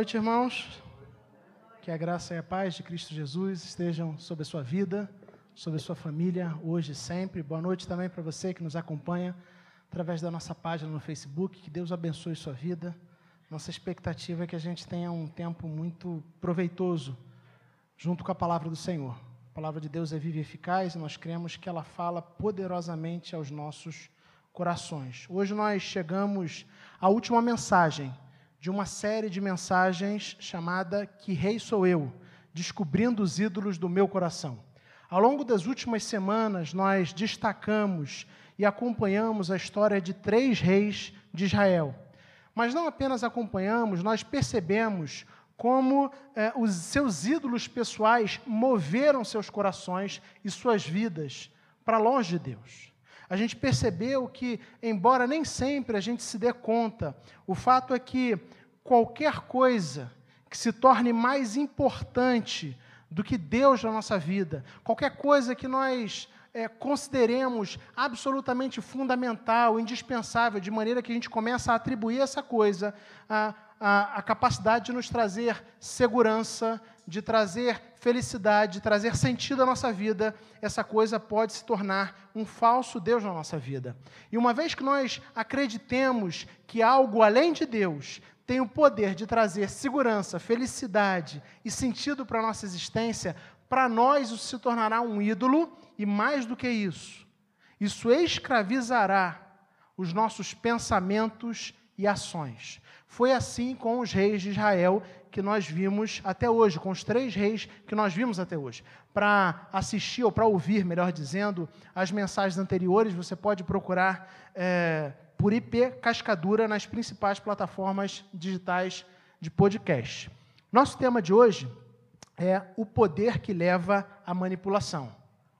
noite, irmãos. Que a graça e a paz de Cristo Jesus estejam sobre a sua vida, sobre a sua família, hoje e sempre. Boa noite também para você que nos acompanha através da nossa página no Facebook. Que Deus abençoe sua vida. Nossa expectativa é que a gente tenha um tempo muito proveitoso junto com a palavra do Senhor. A palavra de Deus é viva e eficaz e nós cremos que ela fala poderosamente aos nossos corações. Hoje nós chegamos à última mensagem de uma série de mensagens chamada Que Rei Sou Eu Descobrindo os Ídolos do Meu Coração. Ao longo das últimas semanas, nós destacamos e acompanhamos a história de três reis de Israel. Mas não apenas acompanhamos, nós percebemos como eh, os seus ídolos pessoais moveram seus corações e suas vidas para longe de Deus a gente percebeu que, embora nem sempre a gente se dê conta, o fato é que qualquer coisa que se torne mais importante do que Deus na nossa vida, qualquer coisa que nós é, consideremos absolutamente fundamental, indispensável, de maneira que a gente começa a atribuir essa coisa a, a, a capacidade de nos trazer segurança, de trazer felicidade, de trazer sentido à nossa vida, essa coisa pode se tornar um falso Deus na nossa vida. E uma vez que nós acreditemos que algo além de Deus tem o poder de trazer segurança, felicidade e sentido para a nossa existência, para nós isso se tornará um ídolo e mais do que isso, isso escravizará os nossos pensamentos e ações. Foi assim com os reis de Israel que nós vimos até hoje, com os três reis que nós vimos até hoje. Para assistir, ou para ouvir, melhor dizendo, as mensagens anteriores, você pode procurar é, por IP Cascadura nas principais plataformas digitais de podcast. Nosso tema de hoje é o poder que leva à manipulação.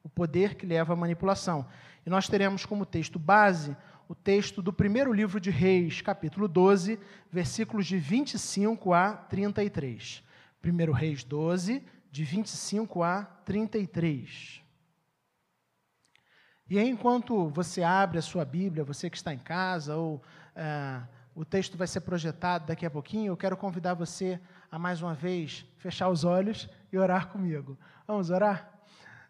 O poder que leva à manipulação. E nós teremos como texto base o texto do primeiro livro de Reis, capítulo 12, versículos de 25 a 33. Primeiro Reis 12, de 25 a 33. E aí, enquanto você abre a sua Bíblia, você que está em casa, ou é, o texto vai ser projetado daqui a pouquinho, eu quero convidar você a mais uma vez fechar os olhos e orar comigo. Vamos orar?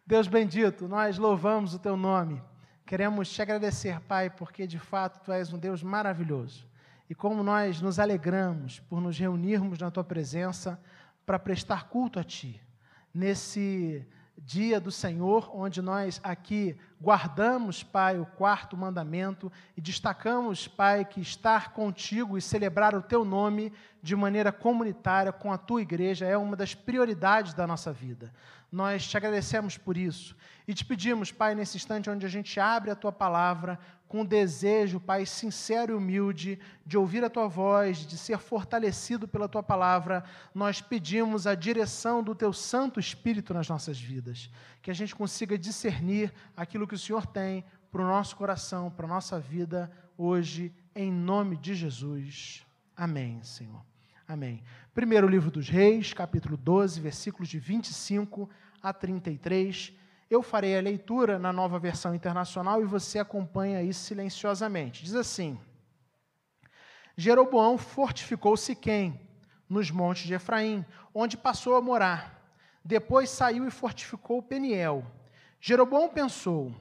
Deus bendito, nós louvamos o teu nome. Queremos te agradecer, Pai, porque de fato tu és um Deus maravilhoso. E como nós nos alegramos por nos reunirmos na tua presença para prestar culto a ti. Nesse dia do Senhor, onde nós aqui guardamos, Pai, o quarto mandamento e destacamos, Pai, que estar contigo e celebrar o teu nome de maneira comunitária com a tua igreja é uma das prioridades da nossa vida. Nós te agradecemos por isso e te pedimos, Pai, nesse instante onde a gente abre a tua palavra, com desejo, Pai, sincero e humilde, de ouvir a tua voz, de ser fortalecido pela tua palavra, nós pedimos a direção do teu Santo Espírito nas nossas vidas. Que a gente consiga discernir aquilo que o Senhor tem para o nosso coração, para a nossa vida hoje, em nome de Jesus. Amém, Senhor. Amém. Primeiro livro dos Reis, capítulo 12, versículos de 25 a 33. Eu farei a leitura na nova versão internacional e você acompanha isso silenciosamente. Diz assim: Jeroboão fortificou Siquém, nos montes de Efraim, onde passou a morar. Depois saiu e fortificou Peniel. Jeroboão pensou: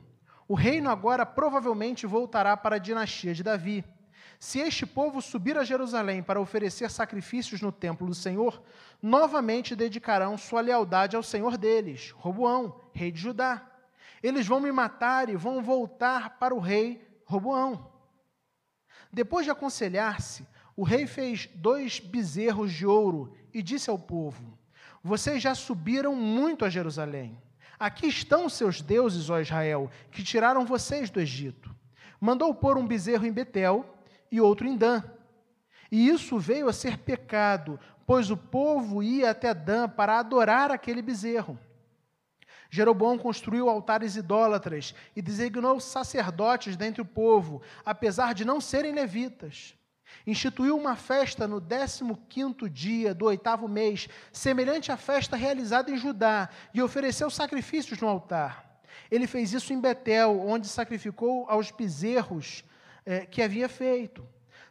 o reino agora provavelmente voltará para a dinastia de Davi. Se este povo subir a Jerusalém para oferecer sacrifícios no templo do Senhor, novamente dedicarão sua lealdade ao Senhor deles, Roboão, rei de Judá. Eles vão me matar e vão voltar para o rei Roboão. Depois de aconselhar-se, o rei fez dois bezerros de ouro e disse ao povo: Vocês já subiram muito a Jerusalém. Aqui estão seus deuses, ó Israel, que tiraram vocês do Egito. Mandou pôr um bezerro em Betel e outro em Dan. E isso veio a ser pecado, pois o povo ia até Dan para adorar aquele bezerro. Jeroboão construiu altares idólatras e designou sacerdotes dentre o povo, apesar de não serem levitas. Instituiu uma festa no 15º dia do oitavo mês, semelhante à festa realizada em Judá, e ofereceu sacrifícios no altar. Ele fez isso em Betel, onde sacrificou aos bezerros é, que havia feito.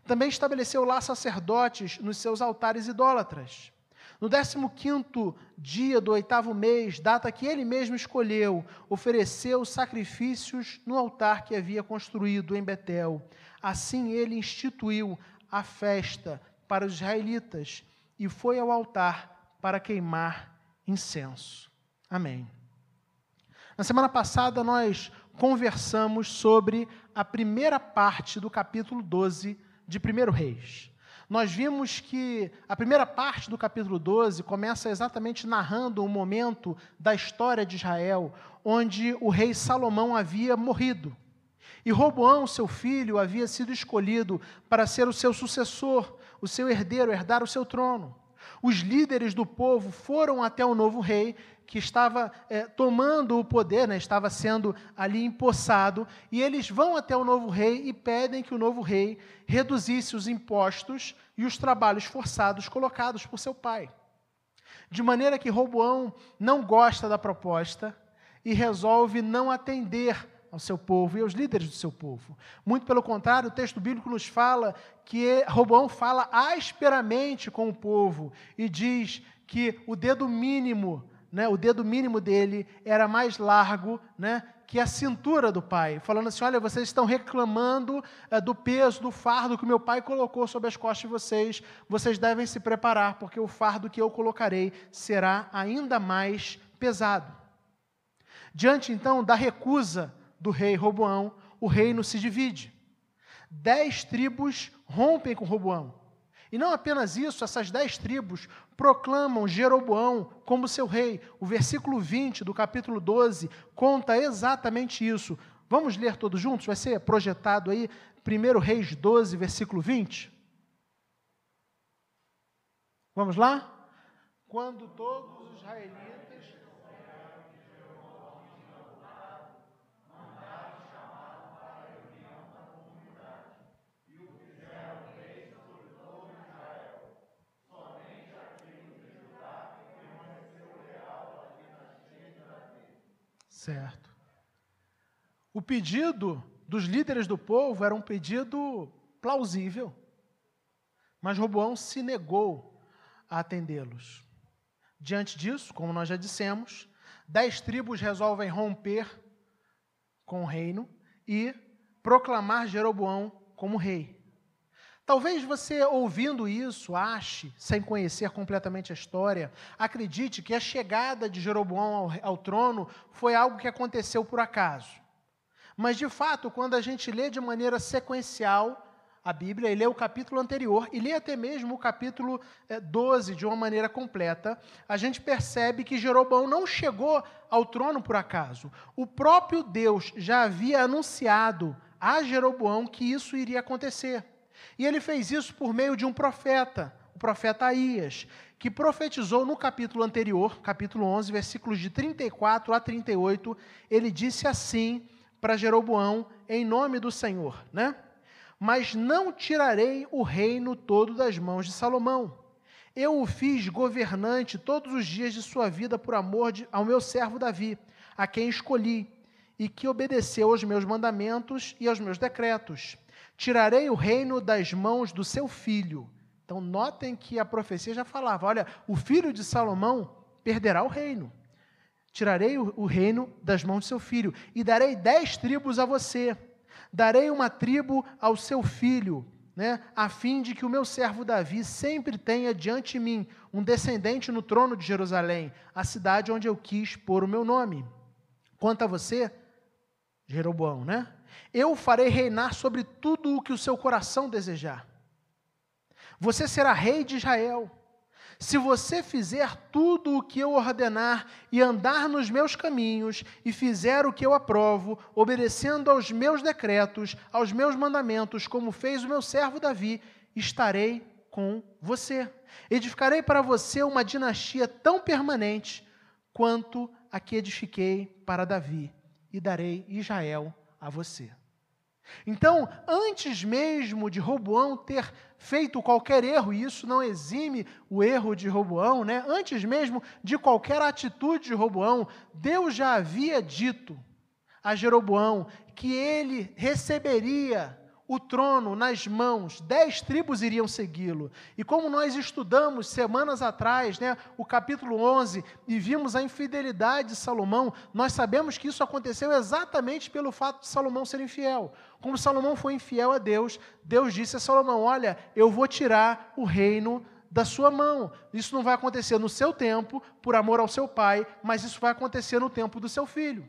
Também estabeleceu lá sacerdotes nos seus altares idólatras. No 15 dia do oitavo mês, data que ele mesmo escolheu, ofereceu sacrifícios no altar que havia construído em Betel. Assim ele instituiu a festa para os israelitas e foi ao altar para queimar incenso. Amém. Na semana passada nós conversamos sobre a primeira parte do capítulo 12 de 1 Reis nós vimos que a primeira parte do capítulo 12 começa exatamente narrando um momento da história de Israel, onde o rei Salomão havia morrido. E Roboão, seu filho, havia sido escolhido para ser o seu sucessor, o seu herdeiro, herdar o seu trono. Os líderes do povo foram até o novo rei que estava é, tomando o poder, né, estava sendo ali empossado, e eles vão até o novo rei e pedem que o novo rei reduzisse os impostos e os trabalhos forçados colocados por seu pai. De maneira que Roboão não gosta da proposta e resolve não atender ao seu povo e aos líderes do seu povo. Muito pelo contrário, o texto bíblico nos fala que Roboão fala asperamente com o povo e diz que o dedo mínimo né, o dedo mínimo dele era mais largo né, que a cintura do pai, falando assim: olha, vocês estão reclamando é, do peso, do fardo que meu pai colocou sobre as costas de vocês, vocês devem se preparar, porque o fardo que eu colocarei será ainda mais pesado. Diante então da recusa do rei Roboão, o reino se divide. Dez tribos rompem com Roboão. E não apenas isso, essas dez tribos proclamam Jeroboão como seu rei. O versículo 20 do capítulo 12 conta exatamente isso. Vamos ler todos juntos? Vai ser projetado aí, 1 Reis 12, versículo 20. Vamos lá? Quando todos os israelitas Certo. O pedido dos líderes do povo era um pedido plausível, mas Roboão se negou a atendê-los. Diante disso, como nós já dissemos, dez tribos resolvem romper com o reino e proclamar Jeroboão como rei. Talvez você, ouvindo isso, ache, sem conhecer completamente a história, acredite que a chegada de Jeroboão ao, ao, trono foi algo que aconteceu por acaso. Mas, de fato, quando a gente lê de maneira sequencial a Bíblia, e lê o capítulo anterior, e lê até mesmo o capítulo 12 eh, de uma maneira completa, a gente percebe que Jeroboão não chegou ao trono por acaso. O próprio Deus já havia anunciado a Jeroboão que isso iria acontecer. E ele fez isso por meio de um profeta, o profeta Aías, que profetizou no capítulo anterior, capítulo 11, versículos de 34 a 38, ele disse assim para Jeroboão, em nome do Senhor, né? Mas não tirarei o reino todo das mãos de Salomão. Eu o fiz governante todos os dias de sua vida por amor de, ao meu servo Davi, a quem escolhi, e que obedeceu aos meus mandamentos e aos meus decretos tirarei o reino das mãos do seu filho. Então, notem que a profecia já falava: olha, o filho de Salomão perderá o reino. Tirarei o, reino das mãos do seu filho, e darei dez tribos a você. Darei uma tribo ao seu filho, né, a fim de que o meu servo Davi sempre tenha diante de mim um descendente no trono de Jerusalém, a cidade onde eu quis pôr o meu nome. Quanto a você, Jeroboão, né? Eu farei reinar sobre tudo o que o seu coração desejar. Você será rei de Israel. Se você fizer tudo o que eu ordenar e andar nos meus caminhos e fizer o que eu aprovo, obedecendo aos meus decretos, aos meus mandamentos, como fez o meu servo Davi, estarei com você. Edificarei para você uma dinastia tão permanente quanto a que edifiquei para Davi, e darei Israel a você. Então, antes mesmo de Roboão ter feito qualquer erro, e isso não exime o erro de Roboão, né? antes mesmo de qualquer atitude de Roboão, Deus já havia dito a Jeroboão que ele receberia o trono nas mãos, dez tribos iriam segui-lo. E como nós estudamos semanas atrás, né, o capítulo 11, e vimos a infidelidade de Salomão, nós sabemos que isso aconteceu exatamente pelo fato de Salomão ser infiel. Como Salomão foi infiel a Deus, Deus disse a Salomão: Olha, eu vou tirar o reino da sua mão. Isso não vai acontecer no seu tempo, por amor ao seu pai, mas isso vai acontecer no tempo do seu filho.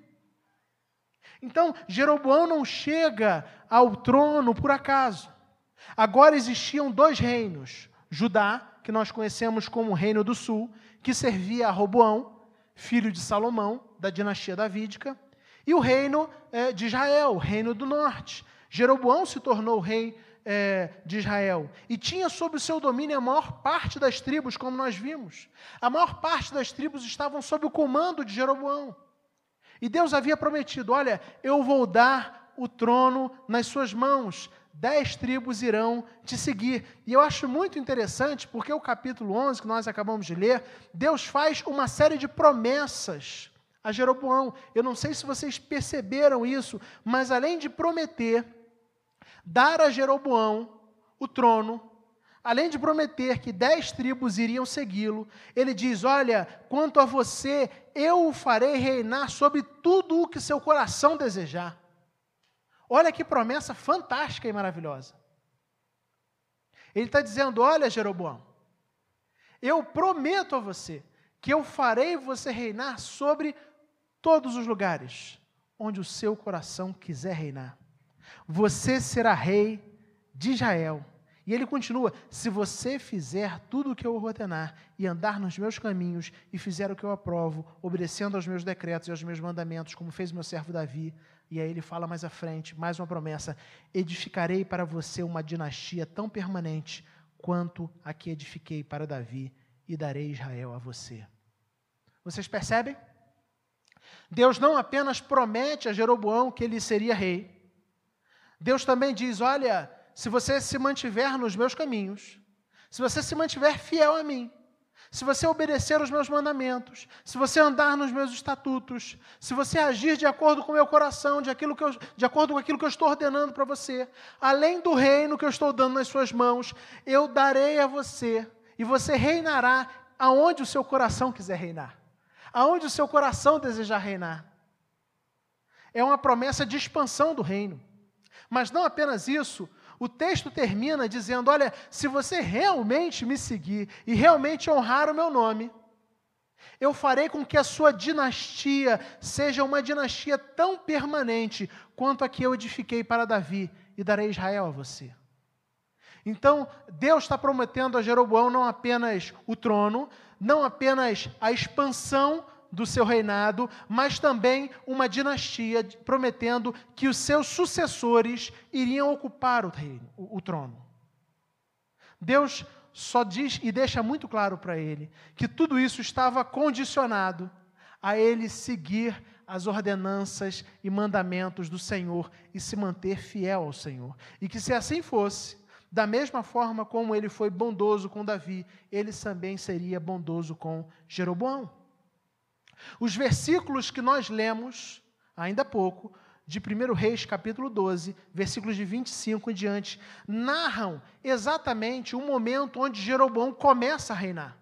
Então, Jeroboão não chega ao trono por acaso. Agora existiam dois reinos: Judá, que nós conhecemos como Reino do Sul, que servia a Roboão, filho de Salomão, da dinastia davídica, e o reino é, de Israel, o Reino do Norte. Jeroboão se tornou rei é, de Israel e tinha sob o seu domínio a maior parte das tribos, como nós vimos. A maior parte das tribos estavam sob o comando de Jeroboão. E Deus havia prometido: olha, eu vou dar o trono nas suas mãos, dez tribos irão te seguir. E eu acho muito interessante, porque o capítulo 11, que nós acabamos de ler, Deus faz uma série de promessas a Jeroboão. Eu não sei se vocês perceberam isso, mas além de prometer dar a Jeroboão o trono, além de prometer que dez tribos iriam segui-lo, ele diz: Olha, quanto a você, eu o farei reinar sobre tudo o que seu coração desejar. Olha que promessa fantástica e maravilhosa. Ele está dizendo: Olha, Jeroboão, eu prometo a você que eu farei você reinar sobre todos os lugares onde o seu coração quiser reinar. Você será rei de Israel e ele continua: se você fizer tudo o que eu ordenar e andar nos meus caminhos e fizer o que eu aprovo, obedecendo aos meus decretos e aos meus mandamentos, como fez meu servo Davi, e aí ele fala mais à frente, mais uma promessa: edificarei para você uma dinastia tão permanente quanto a que edifiquei para Davi e darei Israel a você. Vocês percebem? Deus não apenas promete a Jeroboão que ele seria rei, Deus também diz: olha se você se mantiver nos meus caminhos, se você se mantiver fiel a mim, se você obedecer os meus mandamentos, se você andar nos meus estatutos, se você agir de acordo com o meu coração, de, aquilo que eu, de acordo com aquilo que eu estou ordenando para você, além do reino que eu estou dando nas suas mãos, eu darei a você, e você reinará aonde o seu coração quiser reinar, aonde o seu coração desejar reinar. É uma promessa de expansão do reino. Mas não apenas isso, o texto termina dizendo: Olha, se você realmente me seguir e realmente honrar o meu nome, eu farei com que a sua dinastia seja uma dinastia tão permanente quanto a que eu edifiquei para Davi e darei Israel a você. Então, Deus está prometendo a Jeroboão não apenas o trono, não apenas a expansão do seu reinado, mas também uma dinastia, prometendo que os seus sucessores iriam ocupar o, reino, o, o trono. Deus só diz e deixa muito claro para ele que tudo isso estava condicionado a ele seguir as ordenanças e mandamentos do Senhor e se manter fiel ao Senhor. E que se assim fosse, da mesma forma como ele foi bondoso com Davi, ele também seria bondoso com Jeroboão. Os versículos que nós lemos, ainda há pouco, de 1 Reis, capítulo 12, versículos de 25 em diante, narram exatamente o momento onde Jeroboão começa a reinar.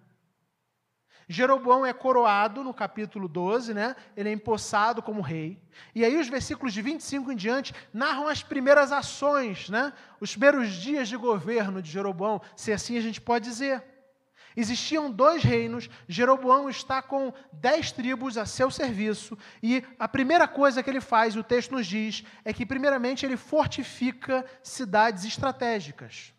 Jeroboão é coroado no capítulo 12, né? Ele é empossado como rei. E aí os versículos de 25 em diante narram as primeiras ações, né? Os primeiros dias de governo de Jeroboão, se assim a gente pode dizer. Existiam dois reinos, Jeroboão está com dez tribos a seu serviço, e a primeira coisa que ele faz, o texto nos diz, é que, primeiramente, ele fortifica cidades estratégicas.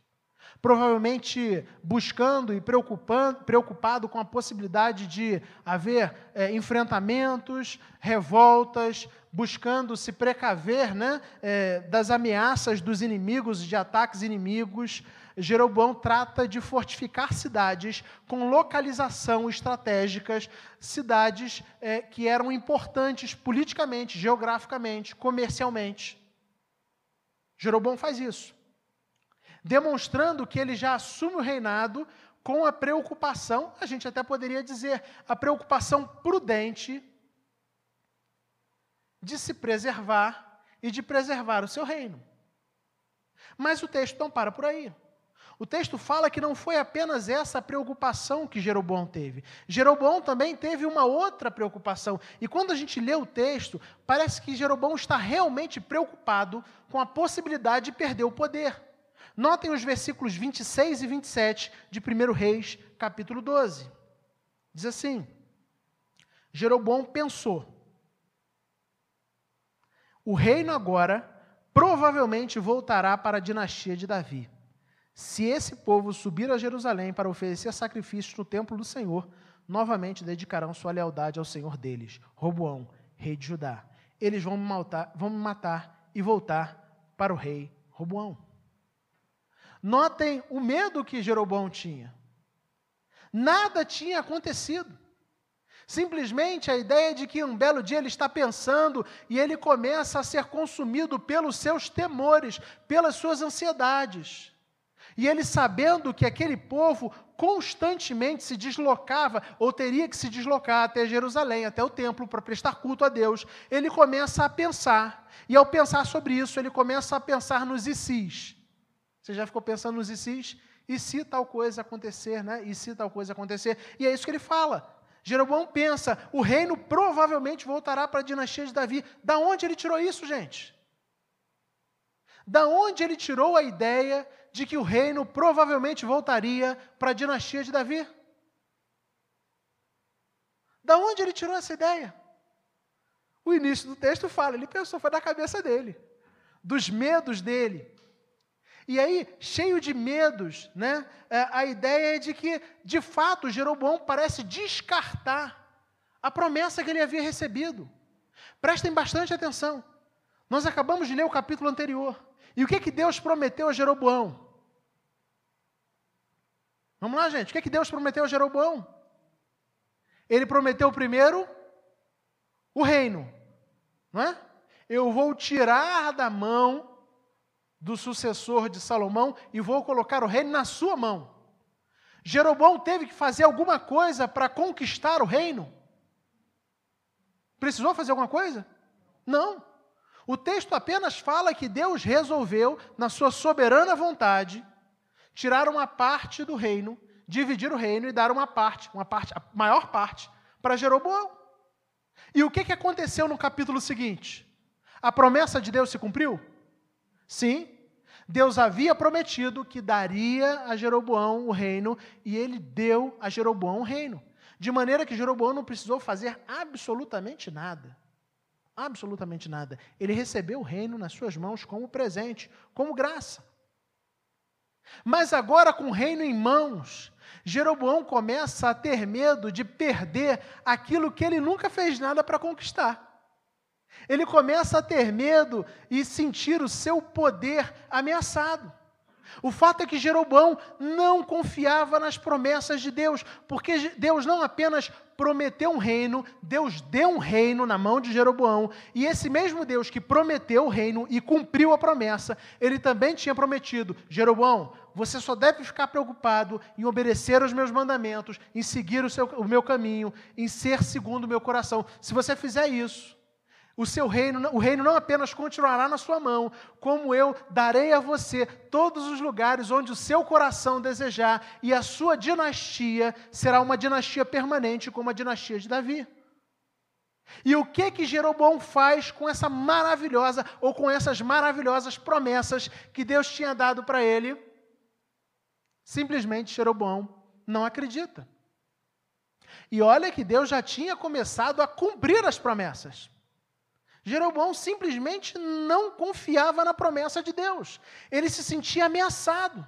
Provavelmente buscando e preocupado com a possibilidade de haver é, enfrentamentos, revoltas, buscando se precaver né, é, das ameaças dos inimigos, de ataques inimigos, Jeroboão trata de fortificar cidades com localização estratégicas, cidades é, que eram importantes politicamente, geograficamente, comercialmente. Jeroboão faz isso, demonstrando que ele já assume o reinado com a preocupação, a gente até poderia dizer, a preocupação prudente de se preservar e de preservar o seu reino. Mas o texto não para por aí. O texto fala que não foi apenas essa preocupação que Jeroboão teve. Jeroboão também teve uma outra preocupação. E quando a gente lê o texto, parece que Jeroboão está realmente preocupado com a possibilidade de perder o poder. Notem os versículos 26 e 27 de 1 Reis, capítulo 12. Diz assim: Jeroboão pensou: o reino agora provavelmente voltará para a dinastia de Davi. Se esse povo subir a Jerusalém para oferecer sacrifícios no templo do Senhor, novamente dedicarão sua lealdade ao Senhor deles, Roboão, rei de Judá. Eles vão me matar, vão me matar e voltar para o rei Roboão. Notem o medo que Jeroboão tinha. Nada tinha acontecido. Simplesmente a ideia de que um belo dia ele está pensando e ele começa a ser consumido pelos seus temores, pelas suas ansiedades. E ele, sabendo que aquele povo constantemente se deslocava, ou teria que se deslocar até Jerusalém, até o templo, para prestar culto a Deus, ele começa a pensar. E ao pensar sobre isso, ele começa a pensar nos ICIs. Você já ficou pensando nos ICIs? E se tal coisa acontecer, né? E se tal coisa acontecer? E é isso que ele fala. Jeroboão pensa, o reino provavelmente voltará para a dinastia de Davi. Da onde ele tirou isso, gente? Da onde ele tirou a ideia de que o reino provavelmente voltaria para a dinastia de Davi. Da onde ele tirou essa ideia? O início do texto fala, ele pensou, foi da cabeça dele, dos medos dele. E aí, cheio de medos, né, é, a ideia é de que, de fato, Jeroboão parece descartar a promessa que ele havia recebido. Prestem bastante atenção. Nós acabamos de ler o capítulo anterior. E o que, que Deus prometeu a Jeroboão? Vamos lá, gente. O que, que Deus prometeu a Jeroboão? Ele prometeu primeiro o reino, não é? Eu vou tirar da mão do sucessor de Salomão e vou colocar o reino na sua mão. Jeroboão teve que fazer alguma coisa para conquistar o reino? Precisou fazer alguma coisa? Não. O texto apenas fala que Deus resolveu, na sua soberana vontade, tirar uma parte do reino, dividir o reino e dar uma parte, uma parte, a maior parte, para Jeroboão. E o que, que aconteceu no capítulo seguinte? A promessa de Deus se cumpriu? Sim. Deus havia prometido que daria a Jeroboão o reino e ele deu a Jeroboão o reino. De maneira que Jeroboão não precisou fazer absolutamente nada. Absolutamente nada. Ele recebeu o reino nas suas mãos como presente, como graça. Mas agora, com o reino em mãos, Jeroboão começa a ter medo de perder aquilo que ele nunca fez nada para conquistar. Ele começa a ter medo e sentir o seu poder ameaçado. O fato é que Jeroboão não confiava nas promessas de Deus, porque Deus não apenas prometeu um reino, Deus deu um reino na mão de Jeroboão, e esse mesmo Deus que prometeu o reino e cumpriu a promessa, ele também tinha prometido: Jeroboão, você só deve ficar preocupado em obedecer os meus mandamentos, em seguir o, seu, o meu caminho, em ser segundo o meu coração. Se você fizer isso, o seu reino, o reino não apenas continuará na sua mão, como eu darei a você todos os lugares onde o seu coração desejar, e a sua dinastia será uma dinastia permanente, como a dinastia de Davi. E o que que Jeroboão faz com essa maravilhosa ou com essas maravilhosas promessas que Deus tinha dado para ele? Simplesmente Jeroboão não acredita. E olha que Deus já tinha começado a cumprir as promessas. Jeroboão simplesmente não confiava na promessa de Deus. Ele se sentia ameaçado.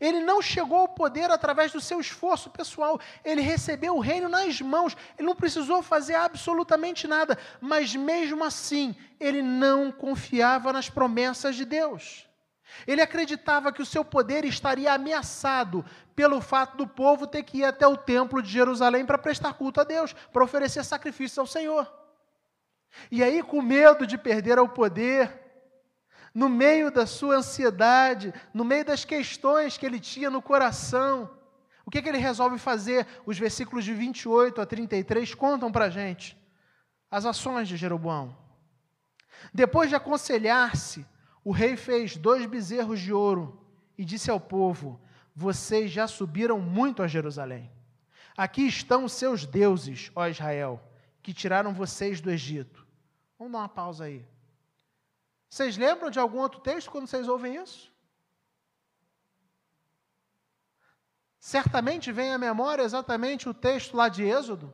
Ele não chegou ao poder através do seu esforço pessoal. Ele recebeu o reino nas mãos. Ele não precisou fazer absolutamente nada. Mas mesmo assim, ele não confiava nas promessas de Deus. Ele acreditava que o seu poder estaria ameaçado pelo fato do povo ter que ir até o templo de Jerusalém para prestar culto a Deus, para oferecer sacrifícios ao Senhor. E aí, com medo de perder o poder, no meio da sua ansiedade, no meio das questões que ele tinha no coração, o que, que ele resolve fazer? Os versículos de 28 a 33 contam para a gente as ações de Jeroboão. Depois de aconselhar-se O rei fez dois bezerros de ouro e disse ao povo: Vocês já subiram muito a Jerusalém. Aqui estão os seus deuses, ó Israel, que tiraram vocês do Egito. Vamos dar uma pausa aí. Vocês lembram de algum outro texto quando vocês ouvem isso? Certamente vem à memória exatamente o texto lá de Êxodo,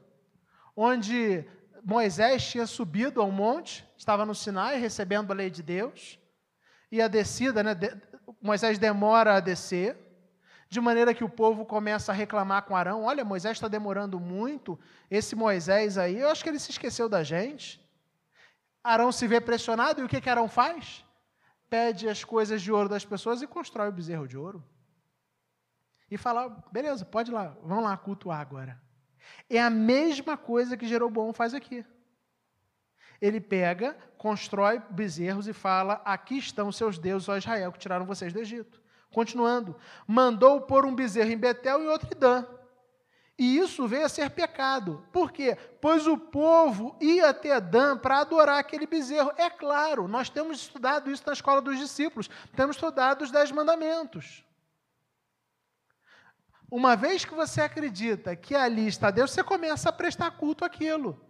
onde Moisés tinha subido ao monte, estava no Sinai recebendo a lei de Deus, e a descida, né, Moisés demora a descer, de maneira que o povo começa a reclamar com Arão: olha, Moisés está demorando muito, esse Moisés aí, eu acho que ele se esqueceu da gente. Arão se vê pressionado, e o que, que Arão faz? Pede as coisas de ouro das pessoas e constrói o bezerro de ouro. E fala: beleza, pode ir lá, vamos lá cultuar agora. É a mesma coisa que Jeroboão faz aqui. Ele pega, constrói bezerros e fala: Aqui estão seus deuses, ó Israel, que tiraram vocês do Egito. Continuando, mandou pôr um bezerro em Betel e outro em Dan. E isso veio a ser pecado. Por quê? Pois o povo ia até Dan para adorar aquele bezerro. É claro, nós temos estudado isso na escola dos discípulos, temos estudado os Dez Mandamentos. Uma vez que você acredita que ali está Deus, você começa a prestar culto àquilo.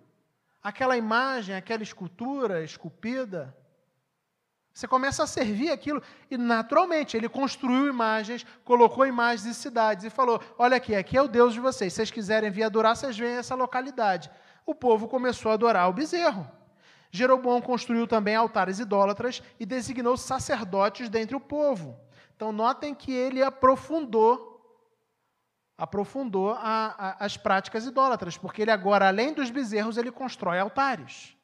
Aquela imagem, aquela escultura esculpida. Você começa a servir aquilo. E, naturalmente, ele construiu imagens, colocou imagens de cidades e falou: Olha aqui, aqui é o Deus de vocês. Se vocês quiserem vir adorar, vocês vêm a essa localidade. O povo começou a adorar o bezerro. Jeroboão construiu também altares idólatras e designou sacerdotes dentre o povo. Então, notem que ele aprofundou aprofundou a, a, as práticas idólatras, porque ele agora, além dos bezerros, ele constrói altares.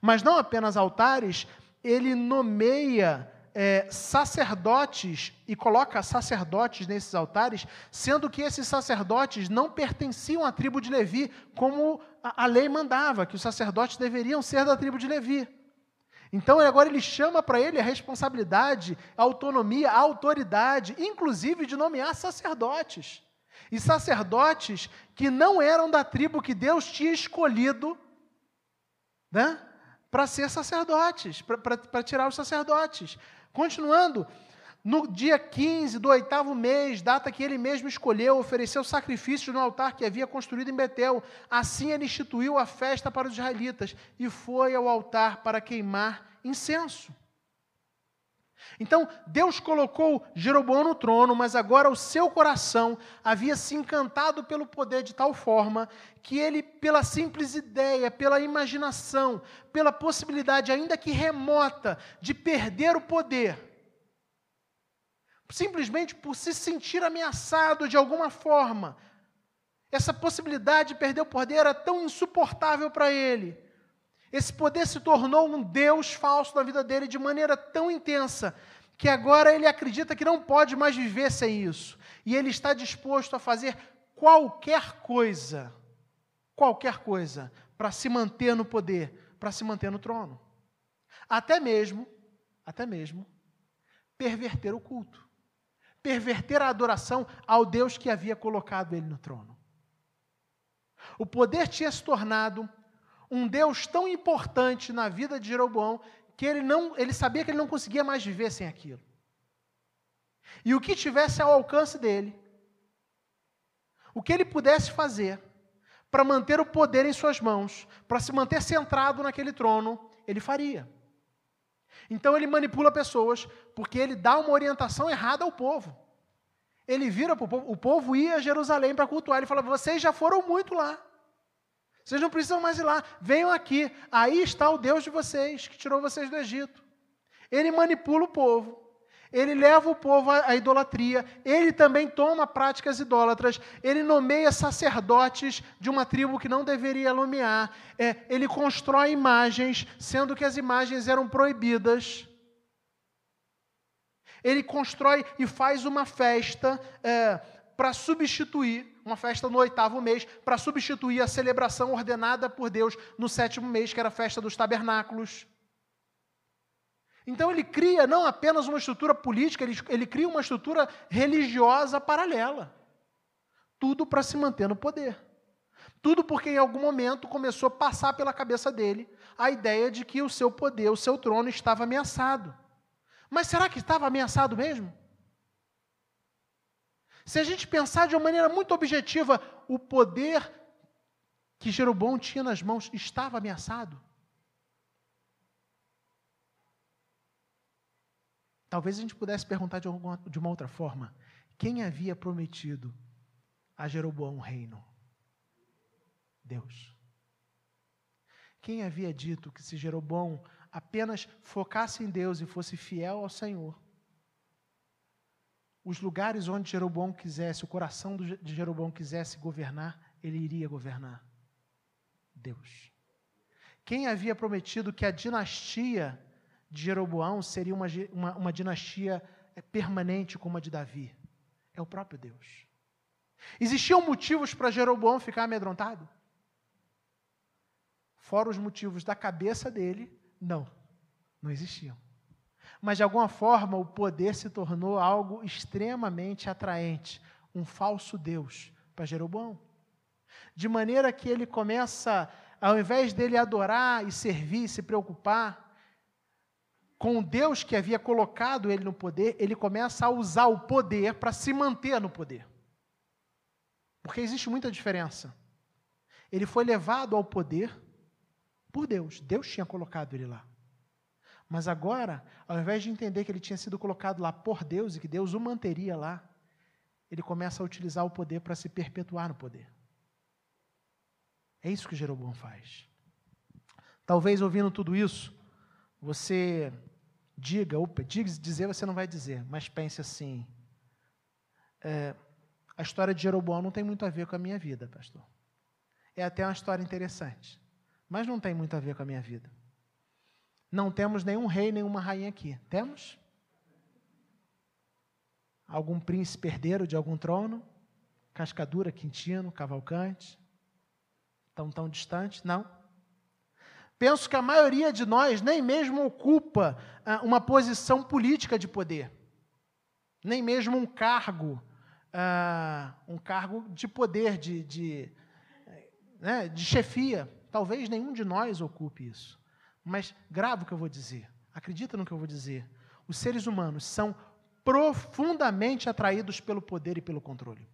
Mas não apenas altares, ele nomeia é, sacerdotes e coloca sacerdotes nesses altares, sendo que esses sacerdotes não pertenciam à tribo de Levi, como a, a lei mandava, que os sacerdotes deveriam ser da tribo de Levi. Então agora ele chama para ele a responsabilidade, a autonomia, a autoridade, inclusive de nomear sacerdotes e sacerdotes que não eram da tribo que Deus tinha escolhido né, para ser sacerdotes, para tirar os sacerdotes. Continuando, no dia 15 do oitavo mês, data que ele mesmo escolheu, ofereceu sacrifício no altar que havia construído em Betel. Assim ele instituiu a festa para os israelitas e foi ao altar para queimar incenso. Então, Deus colocou Jeroboão no trono, mas agora o seu coração havia se encantado pelo poder de tal forma que ele, pela simples ideia, pela imaginação, pela possibilidade, ainda que remota, de perder o poder, simplesmente por se sentir ameaçado de alguma forma, essa possibilidade de perder o poder era tão insuportável para ele esse poder se tornou um Deus falso na vida dele de maneira tão intensa que agora ele acredita que não pode mais viver sem isso. E ele está disposto a fazer qualquer coisa, qualquer coisa, para se manter no poder, para se manter no trono. Até mesmo, até mesmo, perverter o culto. Perverter a adoração ao Deus que havia colocado ele no trono. O poder tinha se tornado um Deus tão importante na vida de Jeroboão que ele não, ele sabia que ele não conseguia mais viver sem aquilo. E o que tivesse ao alcance dele, o que ele pudesse fazer para manter o poder em suas mãos, para se manter centrado naquele trono, ele faria. Então ele manipula pessoas, porque ele dá uma orientação errada ao povo. Ele vira para o povo, o povo ia a Jerusalém para cultuar, ele fala: vocês já foram muito lá. Vocês não precisam mais ir lá, venham aqui. Aí está o Deus de vocês, que tirou vocês do Egito. Ele manipula o povo, ele leva o povo à idolatria, ele também toma práticas idólatras, ele nomeia sacerdotes de uma tribo que não deveria nomear, é, ele constrói imagens, sendo que as imagens eram proibidas. Ele constrói e faz uma festa é, para substituir uma festa no oitavo mês para substituir a celebração ordenada por Deus no sétimo mês, que era a festa dos tabernáculos. Então ele cria não apenas uma estrutura política, ele, ele cria uma estrutura religiosa paralela. Tudo para se manter no poder. Tudo porque em algum momento começou a passar pela cabeça dele a ideia de que o seu poder, o seu trono estava ameaçado. Mas será que estava ameaçado mesmo? Se a gente pensar de uma maneira muito objetiva, o poder que Jeroboão tinha nas mãos estava ameaçado? Talvez a gente pudesse perguntar de, alguma, de uma outra forma: quem havia prometido a Jeroboão um reino? Deus. Quem havia dito que se Jeroboão apenas focasse em Deus e fosse fiel ao Senhor, os lugares onde Jeroboão quisesse, o coração de Jeroboão quisesse governar, ele iria governar. Deus. Quem havia prometido que a dinastia de Jeroboão seria uma, uma, uma dinastia é, permanente como a de Davi? É o próprio Deus. Existiam motivos para Jeroboão ficar amedrontado? Fora os motivos da cabeça dele, não, não existiam. Mas de alguma forma o poder se tornou algo extremamente atraente, um falso Deus para Jeroboão. De maneira que ele começa, ao invés dele adorar e servir, se preocupar com o Deus que havia colocado ele no poder, ele começa a usar o poder para se manter no poder. Porque existe muita diferença. Ele foi levado ao poder por Deus. Deus tinha colocado ele lá. Mas agora, ao invés de entender que ele tinha sido colocado lá por Deus e que Deus o manteria lá, ele começa a utilizar o poder para se perpetuar no poder. É isso que Jeroboão faz. Talvez ouvindo tudo isso, você diga, opa, dizer você não vai dizer, mas pense assim: é, a história de Jeroboão não tem muito a ver com a minha vida, pastor. É até uma história interessante, mas não tem muito a ver com a minha vida. Não temos nenhum rei, nenhuma rainha aqui. Temos? Algum príncipe herdeiro de algum trono? Cascadura, Quintino, Cavalcante? Tão tão distante? Não. Penso que a maioria de nós nem mesmo ocupa ah, uma posição política de poder, nem mesmo um cargo, ah, um cargo de poder, de, de, né, de chefia. Talvez nenhum de nós ocupe isso. Mas grave o que eu vou dizer, acredita no que eu vou dizer. Os seres humanos são profundamente atraídos pelo poder e pelo controle.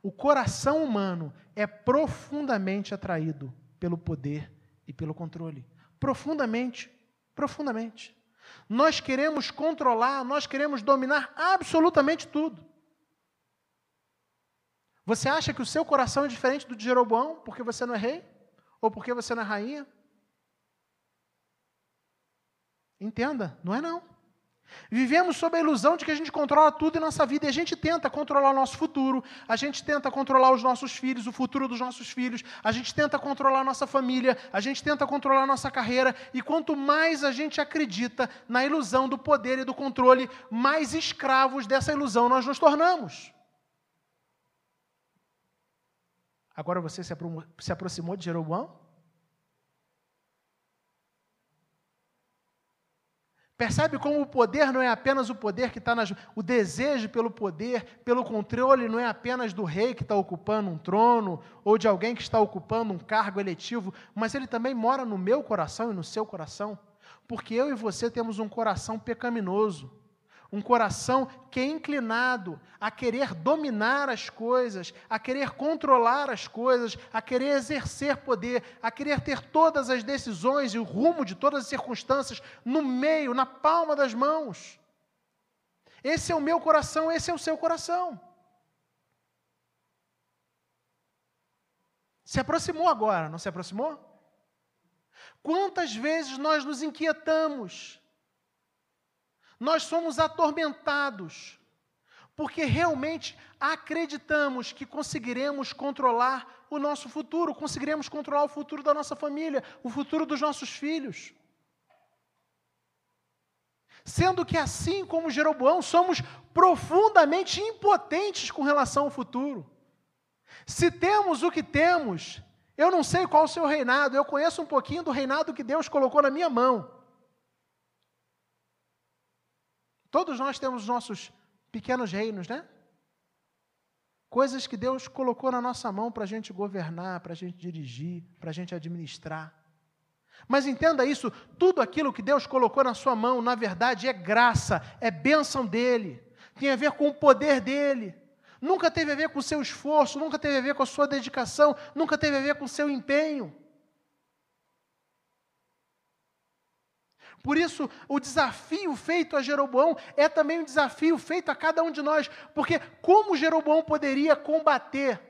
O coração humano é profundamente atraído pelo poder e pelo controle. Profundamente, profundamente. Nós queremos controlar, nós queremos dominar absolutamente tudo. Você acha que o seu coração é diferente do de Jeroboão porque você não é rei? Ou porque você não é rainha? Entenda, não é não. Vivemos sob a ilusão de que a gente controla tudo em nossa vida e a gente tenta controlar o nosso futuro, a gente tenta controlar os nossos filhos, o futuro dos nossos filhos, a gente tenta controlar a nossa família, a gente tenta controlar a nossa carreira e quanto mais a gente acredita na ilusão do poder e do controle, mais escravos dessa ilusão nós nos tornamos. Agora você se aproximou de Jeroboão? Percebe como o poder não é apenas o poder que está nas. O desejo pelo poder, pelo controle, não é apenas do rei que está ocupando um trono ou de alguém que está ocupando um cargo eletivo, mas ele também mora no meu coração e no seu coração. Porque eu e você temos um coração pecaminoso um coração que é inclinado a querer dominar as coisas, a querer controlar as coisas, a querer exercer poder, a querer ter todas as decisões e o rumo de todas as circunstâncias no meio, na palma das mãos. Esse é o meu coração, esse é o seu coração. Se aproximou agora, não se aproximou? Quantas vezes nós nos inquietamos nós somos atormentados, porque realmente acreditamos que conseguiremos controlar o nosso futuro, conseguiremos controlar o futuro da nossa família, o futuro dos nossos filhos. Sendo que, assim como Jeroboão, somos profundamente impotentes com relação ao futuro. Se temos o que temos, eu não sei qual o seu reinado, eu conheço um pouquinho do reinado que Deus colocou na minha mão. Todos nós temos nossos pequenos reinos, né? Coisas que Deus colocou na nossa mão para a gente governar, para a gente dirigir, para a gente administrar. Mas entenda isso: tudo aquilo que Deus colocou na sua mão, na verdade, é graça, é bênção dele, tem a ver com o poder dele. Nunca teve a ver com o seu esforço, nunca teve a ver com a sua dedicação, nunca teve a ver com o seu empenho. Por isso, o desafio feito a Jeroboão é também um desafio feito a cada um de nós, porque como Jeroboão poderia combater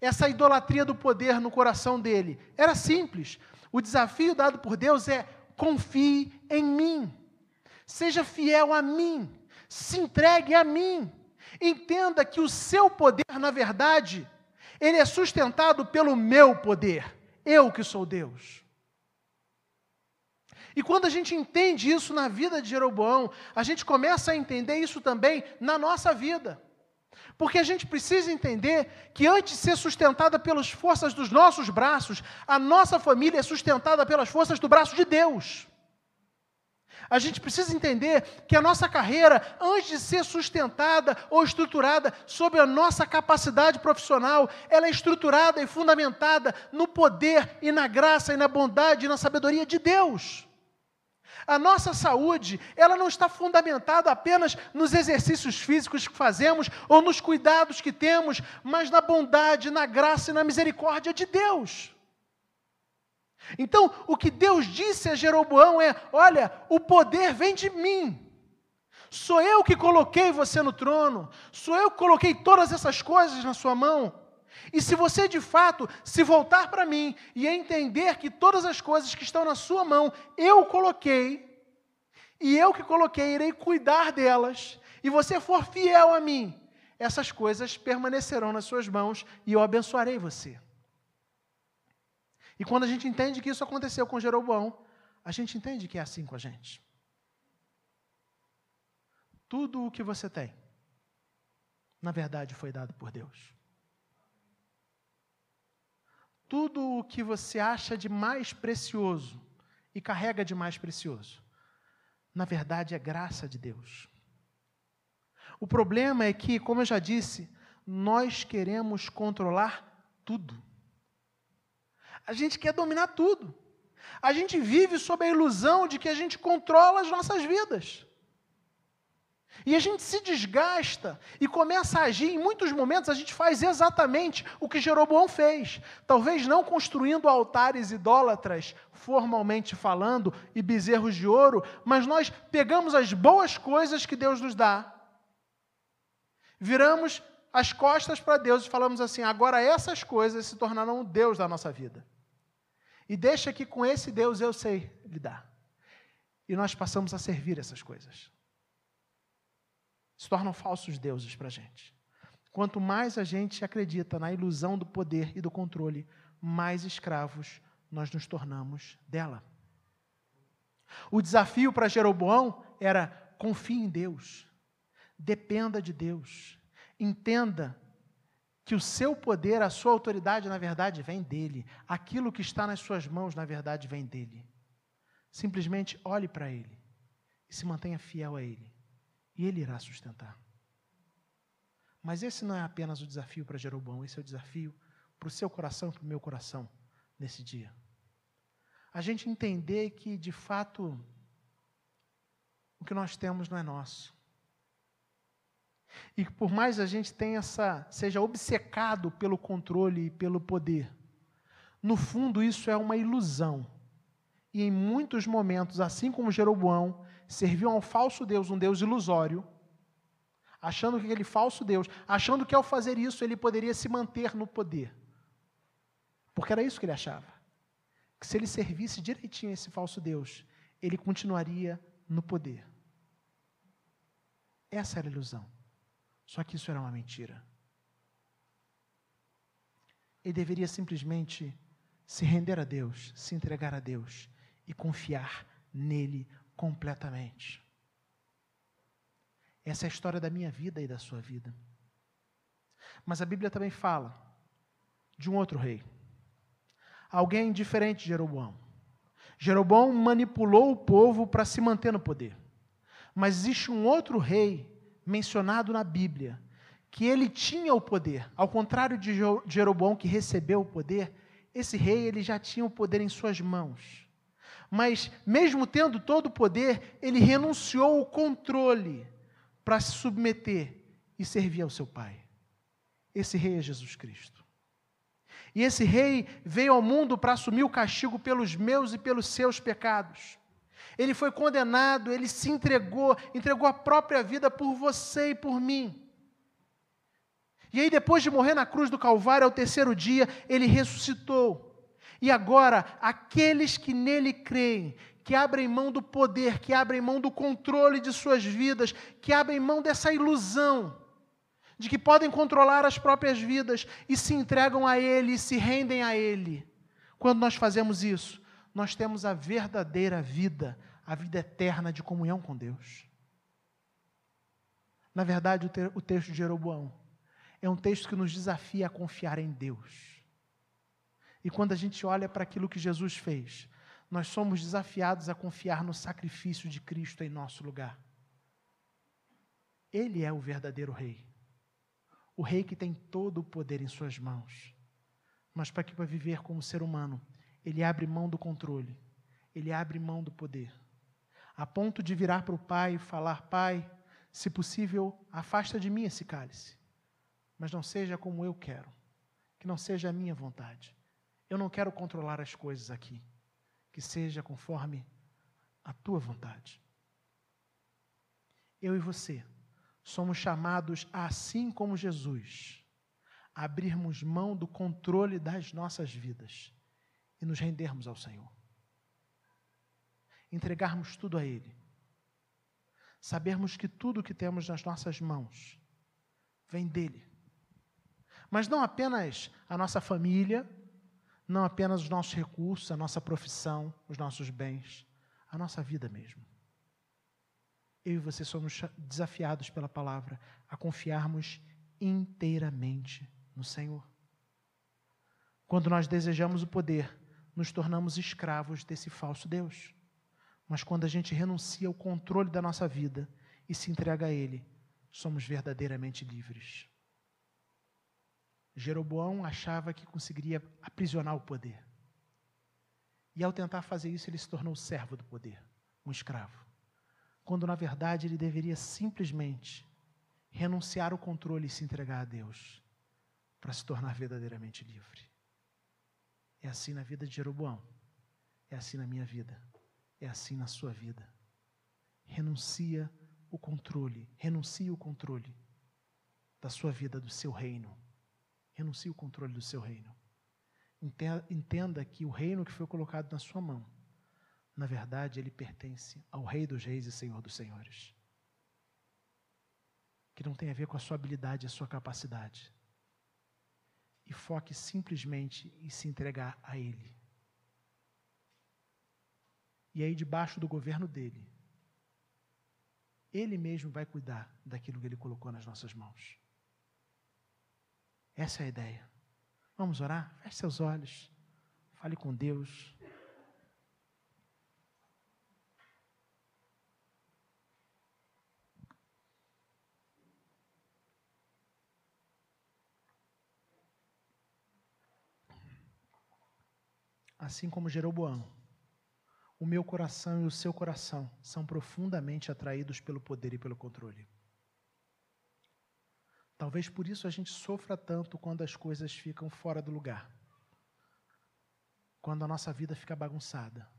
essa idolatria do poder no coração dele? Era simples. O desafio dado por Deus é: confie em mim, seja fiel a mim, se entregue a mim. Entenda que o seu poder, na verdade, ele é sustentado pelo meu poder, eu que sou Deus. E quando a gente entende isso na vida de Jeroboão, a gente começa a entender isso também na nossa vida. Porque a gente precisa entender que antes de ser sustentada pelas forças dos nossos braços, a nossa família é sustentada pelas forças do braço de Deus. A gente precisa entender que a nossa carreira, antes de ser sustentada ou estruturada sob a nossa capacidade profissional, ela é estruturada e fundamentada no poder e na graça e na bondade e na sabedoria de Deus. A nossa saúde, ela não está fundamentada apenas nos exercícios físicos que fazemos ou nos cuidados que temos, mas na bondade, na graça e na misericórdia de Deus. Então, o que Deus disse a Jeroboão é: olha, o poder vem de mim. Sou eu que coloquei você no trono, sou eu que coloquei todas essas coisas na sua mão. E se você de fato se voltar para mim e entender que todas as coisas que estão na sua mão eu coloquei, e eu que coloquei irei cuidar delas, e você for fiel a mim, essas coisas permanecerão nas suas mãos e eu abençoarei você. E quando a gente entende que isso aconteceu com Jeroboão, a gente entende que é assim com a gente. Tudo o que você tem, na verdade, foi dado por Deus tudo o que você acha de mais precioso e carrega de mais precioso, na verdade é graça de Deus. O problema é que, como eu já disse, nós queremos controlar tudo. A gente quer dominar tudo. A gente vive sob a ilusão de que a gente controla as nossas vidas. E a gente se desgasta e começa a agir. Em muitos momentos a gente faz exatamente o que Jeroboão fez. Talvez não construindo altares idólatras, formalmente falando, e bezerros de ouro, mas nós pegamos as boas coisas que Deus nos dá, viramos as costas para Deus e falamos assim: agora essas coisas se tornarão o Deus da nossa vida. E deixa que com esse Deus eu sei lidar. E nós passamos a servir essas coisas se tornam falsos deuses para a gente. Quanto mais a gente acredita na ilusão do poder e do controle, mais escravos nós nos tornamos dela. O desafio para Jeroboão era: confie em Deus, dependa de Deus, entenda que o seu poder, a sua autoridade, na verdade, vem dele. Aquilo que está nas suas mãos, na verdade, vem dele. Simplesmente olhe para ele e se mantenha fiel a ele e ele irá sustentar. Mas esse não é apenas o desafio para Jeroboão, esse é o desafio para o seu coração e para o meu coração nesse dia. A gente entender que, de fato, o que nós temos não é nosso. E que por mais a gente tenha essa, seja obcecado pelo controle e pelo poder, no fundo isso é uma ilusão. E em muitos momentos, assim como Jeroboão, serviam ao falso Deus, um Deus ilusório, achando que aquele falso Deus, achando que ao fazer isso ele poderia se manter no poder. Porque era isso que ele achava. Que se ele servisse direitinho a esse falso Deus, ele continuaria no poder. Essa era a ilusão. Só que isso era uma mentira. Ele deveria simplesmente se render a Deus, se entregar a Deus e confiar nele completamente. Essa é a história da minha vida e da sua vida. Mas a Bíblia também fala de um outro rei. Alguém diferente de Jeroboão. Jeroboão manipulou o povo para se manter no poder. Mas existe um outro rei mencionado na Bíblia, que ele tinha o poder. Ao contrário de Jeroboão que recebeu o poder, esse rei ele já tinha o poder em suas mãos. Mas mesmo tendo todo o poder, ele renunciou o controle para se submeter e servir ao seu Pai. Esse rei é Jesus Cristo. E esse rei veio ao mundo para assumir o castigo pelos meus e pelos seus pecados. Ele foi condenado, ele se entregou, entregou a própria vida por você e por mim. E aí, depois de morrer na cruz do Calvário, ao terceiro dia, ele ressuscitou. E agora, aqueles que nele creem, que abrem mão do poder, que abrem mão do controle de suas vidas, que abrem mão dessa ilusão de que podem controlar as próprias vidas e se entregam a Ele e se rendem a Ele. Quando nós fazemos isso, nós temos a verdadeira vida, a vida eterna de comunhão com Deus. Na verdade, o, texto de Jeroboão é um texto que nos desafia a confiar em Deus. E quando a gente olha para aquilo que Jesus fez, nós somos desafiados a confiar no sacrifício de Cristo em nosso lugar. Ele é o verdadeiro Rei. O Rei que tem todo o poder em suas mãos. Mas para que para viver como ser humano, ele abre mão do controle, ele abre mão do poder, a ponto de virar para o Pai e falar: Pai, se possível, afasta de mim esse cálice mas não seja como eu quero, que não seja a minha vontade. Eu não quero controlar as coisas aqui, que seja conforme a tua vontade. Eu e você somos chamados, assim como Jesus, a abrirmos mão do controle das nossas vidas e nos rendermos ao Senhor. Entregarmos tudo a Ele. Sabermos que tudo que temos nas nossas mãos vem dEle mas não apenas a nossa família, não apenas os nossos recursos, a nossa profissão, os nossos bens, a nossa vida mesmo. Eu e você somos desafiados pela palavra a confiarmos inteiramente no Senhor. Quando nós desejamos o poder, nos tornamos escravos desse falso Deus. Mas quando a gente renuncia ao controle da nossa vida e se entrega a Ele, somos verdadeiramente livres. Jeroboão achava que conseguiria aprisionar o poder. E ao tentar fazer isso, ele se tornou servo do poder, um escravo. Quando na verdade ele deveria simplesmente renunciar ao controle e se entregar a Deus para se tornar verdadeiramente livre. É assim na vida de Jeroboão, é assim na minha vida, é assim na sua vida. Renuncia o controle, renuncie o controle da sua vida, do seu reino renuncie o controle do seu reino. Entenda que o reino que foi colocado na sua mão, na verdade, ele pertence ao Rei dos Reis e Senhor dos Senhores. Que não tem a ver com a sua habilidade e a sua capacidade. E foque simplesmente em se entregar a Ele. E aí, debaixo do governo dele, Ele mesmo vai cuidar daquilo que Ele colocou nas nossas mãos. Essa é a ideia. Vamos orar? Feche seus olhos. Fale com Deus. Assim como Jeroboão, o meu coração e o seu coração são profundamente atraídos pelo poder e pelo controle. Talvez por isso a gente sofra tanto quando as coisas ficam fora do lugar. Quando a nossa vida fica bagunçada.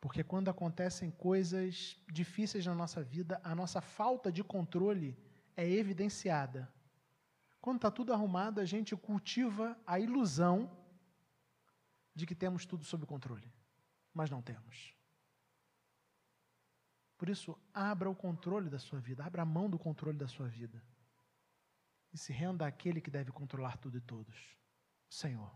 Porque quando acontecem coisas difíceis na nossa vida, a nossa falta de controle é evidenciada. Quando está tudo arrumado, a gente cultiva a ilusão de que temos tudo sob controle, mas não temos. Por isso, abra o controle da sua vida, abra a mão do controle da sua vida. E se renda àquele que deve controlar tudo e todos, o Senhor.